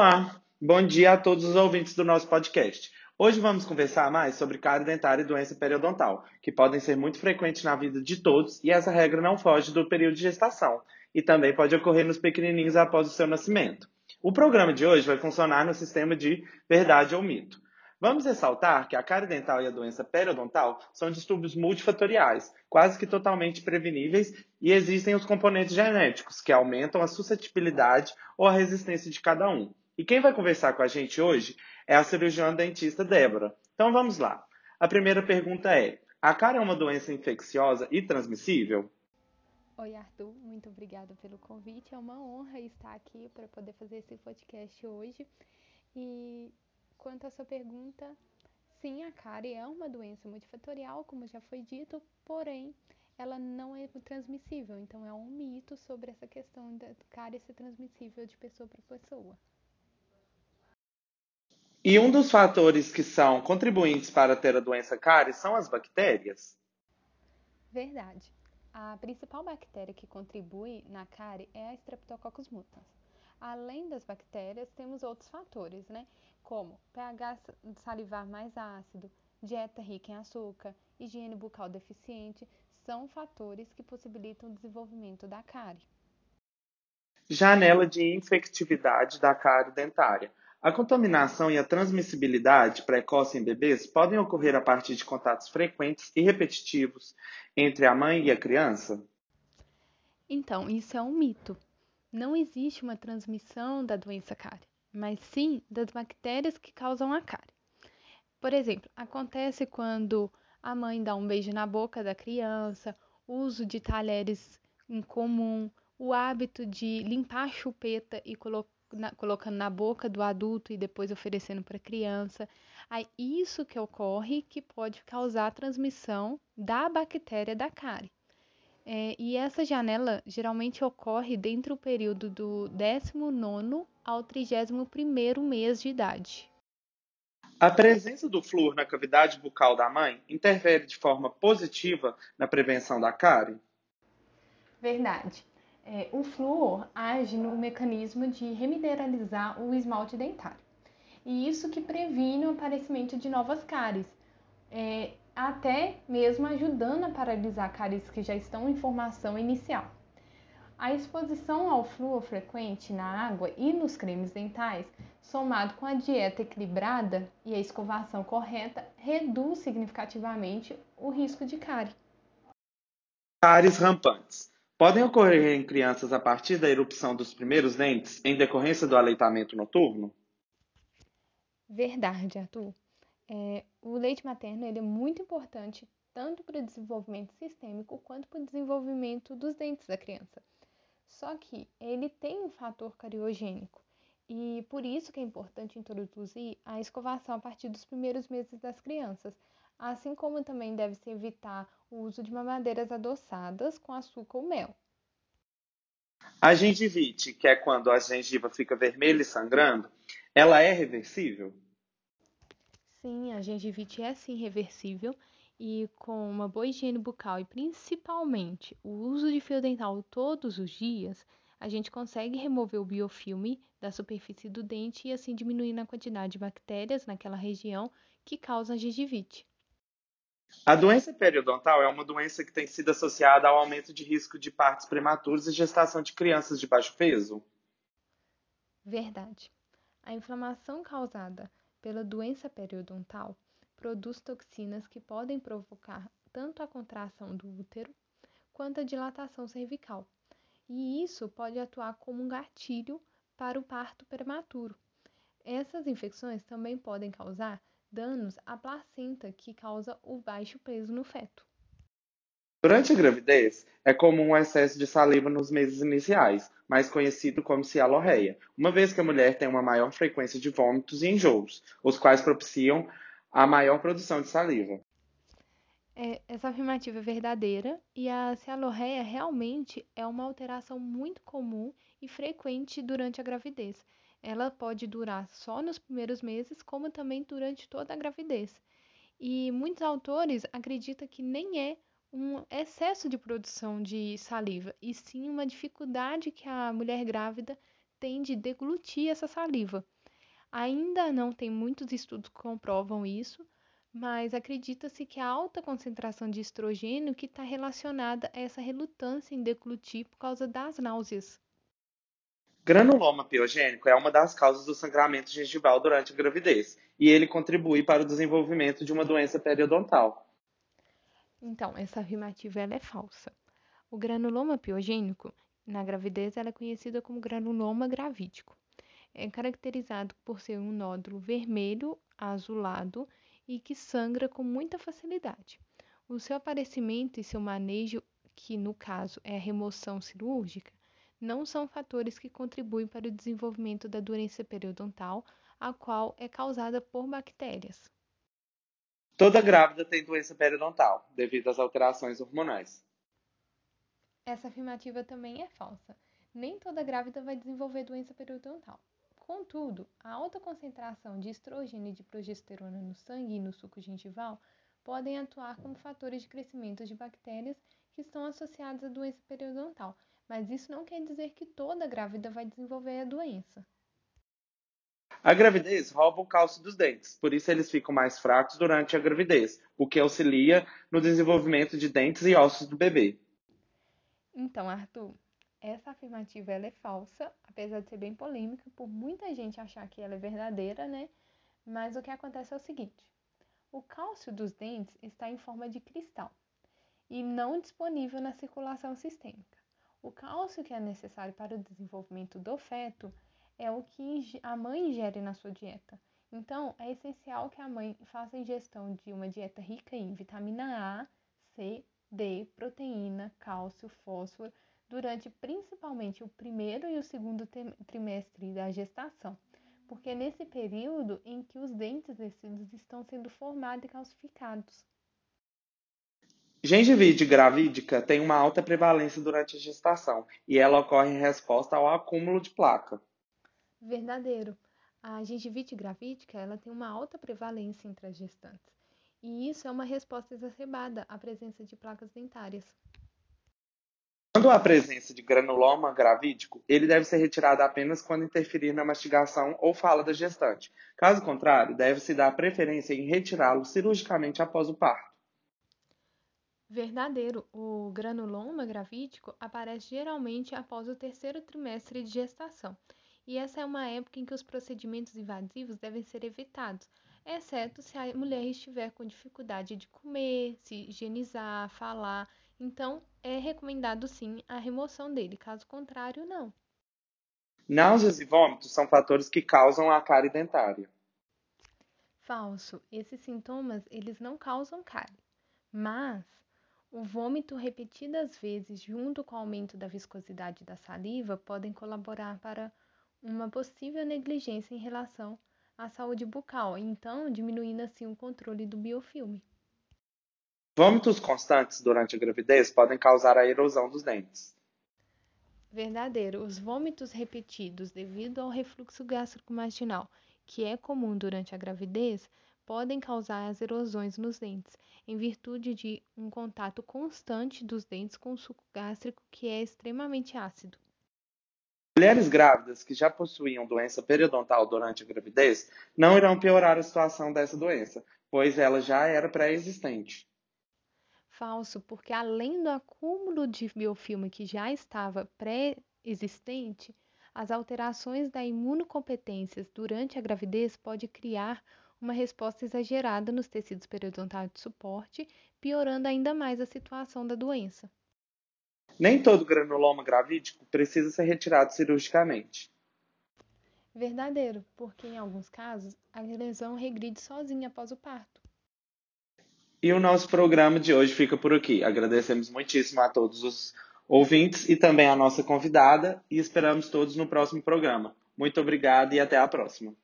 Olá, bom dia a todos os ouvintes do nosso podcast. Hoje vamos conversar mais sobre cárie dentária e doença periodontal, que podem ser muito frequentes na vida de todos e essa regra não foge do período de gestação e também pode ocorrer nos pequenininhos após o seu nascimento. O programa de hoje vai funcionar no sistema de verdade ou mito. Vamos ressaltar que a cárie dental e a doença periodontal são distúrbios multifatoriais, quase que totalmente preveníveis, e existem os componentes genéticos, que aumentam a suscetibilidade ou a resistência de cada um. E quem vai conversar com a gente hoje é a cirurgiã dentista Débora. Então vamos lá. A primeira pergunta é: a cárie é uma doença infecciosa e transmissível? Oi, Arthur, muito obrigada pelo convite. É uma honra estar aqui para poder fazer esse podcast hoje. E Quanto à sua pergunta, sim, a cárie é uma doença multifatorial, como já foi dito, porém ela não é transmissível. Então é um mito sobre essa questão da cárie ser transmissível de pessoa para pessoa. E um dos fatores que são contribuintes para ter a doença cárie são as bactérias? Verdade. A principal bactéria que contribui na cárie é a Streptococcus mutans. Além das bactérias, temos outros fatores, né? como pH salivar mais ácido, dieta rica em açúcar, higiene bucal deficiente, são fatores que possibilitam o desenvolvimento da cárie. Janela de infectividade da cárie dentária. A contaminação e a transmissibilidade precoce em bebês podem ocorrer a partir de contatos frequentes e repetitivos entre a mãe e a criança? Então, isso é um mito. Não existe uma transmissão da doença cárie mas sim das bactérias que causam a cárie. Por exemplo, acontece quando a mãe dá um beijo na boca da criança, uso de talheres em comum, o hábito de limpar a chupeta e colo na, colocando na boca do adulto e depois oferecendo para a criança. Aí, isso que ocorre que pode causar a transmissão da bactéria da cárie. É, e essa janela geralmente ocorre dentro do período do 19 ao 31º mês de idade. A presença do flúor na cavidade bucal da mãe interfere de forma positiva na prevenção da cárie? Verdade. É, o flúor age no mecanismo de remineralizar o esmalte dentário. E isso que previne o aparecimento de novas cáries. É, até mesmo ajudando a paralisar cáries que já estão em formação inicial. A exposição ao flúor frequente na água e nos cremes dentais, somado com a dieta equilibrada e a escovação correta, reduz significativamente o risco de cárie. Cáries rampantes. Podem ocorrer em crianças a partir da erupção dos primeiros dentes em decorrência do aleitamento noturno? Verdade, Arthur. É, o leite materno ele é muito importante tanto para o desenvolvimento sistêmico quanto para o desenvolvimento dos dentes da criança. Só que ele tem um fator cariogênico e por isso que é importante introduzir a escovação a partir dos primeiros meses das crianças, assim como também deve-se evitar o uso de mamadeiras adoçadas com açúcar ou mel. A gengivite, que é quando a gengiva fica vermelha e sangrando, ela é reversível? Sim, a gengivite é sim reversível e com uma boa higiene bucal e principalmente o uso de fio dental todos os dias, a gente consegue remover o biofilme da superfície do dente e assim diminuir a quantidade de bactérias naquela região que causam a gengivite. A doença periodontal é uma doença que tem sido associada ao aumento de risco de partos prematuros e gestação de crianças de baixo peso? Verdade. A inflamação causada pela doença periodontal produz toxinas que podem provocar tanto a contração do útero quanto a dilatação cervical. E isso pode atuar como um gatilho para o parto prematuro. Essas infecções também podem causar danos à placenta, que causa o baixo peso no feto. Durante a gravidez, é comum o excesso de saliva nos meses iniciais, mais conhecido como cialorreia, uma vez que a mulher tem uma maior frequência de vômitos e enjoos, os quais propiciam a maior produção de saliva. É, essa afirmativa é verdadeira e a cialorreia realmente é uma alteração muito comum e frequente durante a gravidez. Ela pode durar só nos primeiros meses, como também durante toda a gravidez. E muitos autores acreditam que nem é um excesso de produção de saliva, e sim uma dificuldade que a mulher grávida tem de deglutir essa saliva. Ainda não tem muitos estudos que comprovam isso, mas acredita-se que a alta concentração de estrogênio que está relacionada a essa relutância em deglutir por causa das náuseas. Granuloma piogênico é uma das causas do sangramento gengival durante a gravidez e ele contribui para o desenvolvimento de uma doença periodontal. Então, essa afirmativa é falsa. O granuloma piogênico, na gravidez, é conhecida como granuloma gravídico. É caracterizado por ser um nódulo vermelho azulado e que sangra com muita facilidade. O seu aparecimento e seu manejo, que no caso é a remoção cirúrgica, não são fatores que contribuem para o desenvolvimento da doença periodontal, a qual é causada por bactérias. Toda grávida tem doença periodontal, devido às alterações hormonais. Essa afirmativa também é falsa. Nem toda grávida vai desenvolver doença periodontal. Contudo, a alta concentração de estrogênio e de progesterona no sangue e no suco gengival podem atuar como fatores de crescimento de bactérias que estão associados à doença periodontal, mas isso não quer dizer que toda grávida vai desenvolver a doença. A gravidez rouba o cálcio dos dentes, por isso eles ficam mais fracos durante a gravidez, o que auxilia no desenvolvimento de dentes e ossos do bebê. Então, Arthur, essa afirmativa é falsa, apesar de ser bem polêmica, por muita gente achar que ela é verdadeira, né? Mas o que acontece é o seguinte: o cálcio dos dentes está em forma de cristal e não disponível na circulação sistêmica. O cálcio que é necessário para o desenvolvimento do feto é o que a mãe ingere na sua dieta. Então, é essencial que a mãe faça a ingestão de uma dieta rica em vitamina A, C, D, proteína, cálcio, fósforo durante principalmente o primeiro e o segundo trimestre da gestação, porque é nesse período em que os dentes descidos estão sendo formados e calcificados. Gengivite gravídica tem uma alta prevalência durante a gestação e ela ocorre em resposta ao acúmulo de placa. Verdadeiro. A gengivite gravídica ela tem uma alta prevalência entre as gestantes. E isso é uma resposta exacerbada à presença de placas dentárias. Quando há presença de granuloma gravídico, ele deve ser retirado apenas quando interferir na mastigação ou fala da gestante. Caso contrário, deve-se dar preferência em retirá-lo cirurgicamente após o parto. Verdadeiro, o granuloma gravídico aparece geralmente após o terceiro trimestre de gestação, e essa é uma época em que os procedimentos invasivos devem ser evitados, exceto se a mulher estiver com dificuldade de comer, se higienizar, falar. Então, é recomendado sim a remoção dele, caso contrário, não. Náuseas e vômitos são fatores que causam a cárie dentária. Falso. Esses sintomas, eles não causam cárie, mas o vômito repetidas vezes, junto com o aumento da viscosidade da saliva, podem colaborar para uma possível negligência em relação à saúde bucal, então diminuindo assim o controle do biofilme. Vômitos constantes durante a gravidez podem causar a erosão dos dentes. Verdadeiro. Os vômitos repetidos devido ao refluxo gástrico marginal, que é comum durante a gravidez, podem causar as erosões nos dentes, em virtude de um contato constante dos dentes com o suco gástrico que é extremamente ácido. Mulheres grávidas que já possuíam doença periodontal durante a gravidez não irão piorar a situação dessa doença, pois ela já era pré-existente. Falso, porque além do acúmulo de biofilme que já estava pré-existente, as alterações da imunocompetência durante a gravidez pode criar uma resposta exagerada nos tecidos periodontais de suporte, piorando ainda mais a situação da doença. Nem todo granuloma gravídico precisa ser retirado cirurgicamente. Verdadeiro, porque em alguns casos a lesão regride sozinha após o parto. E o nosso programa de hoje fica por aqui. Agradecemos muitíssimo a todos os ouvintes e também a nossa convidada e esperamos todos no próximo programa. Muito obrigado e até a próxima.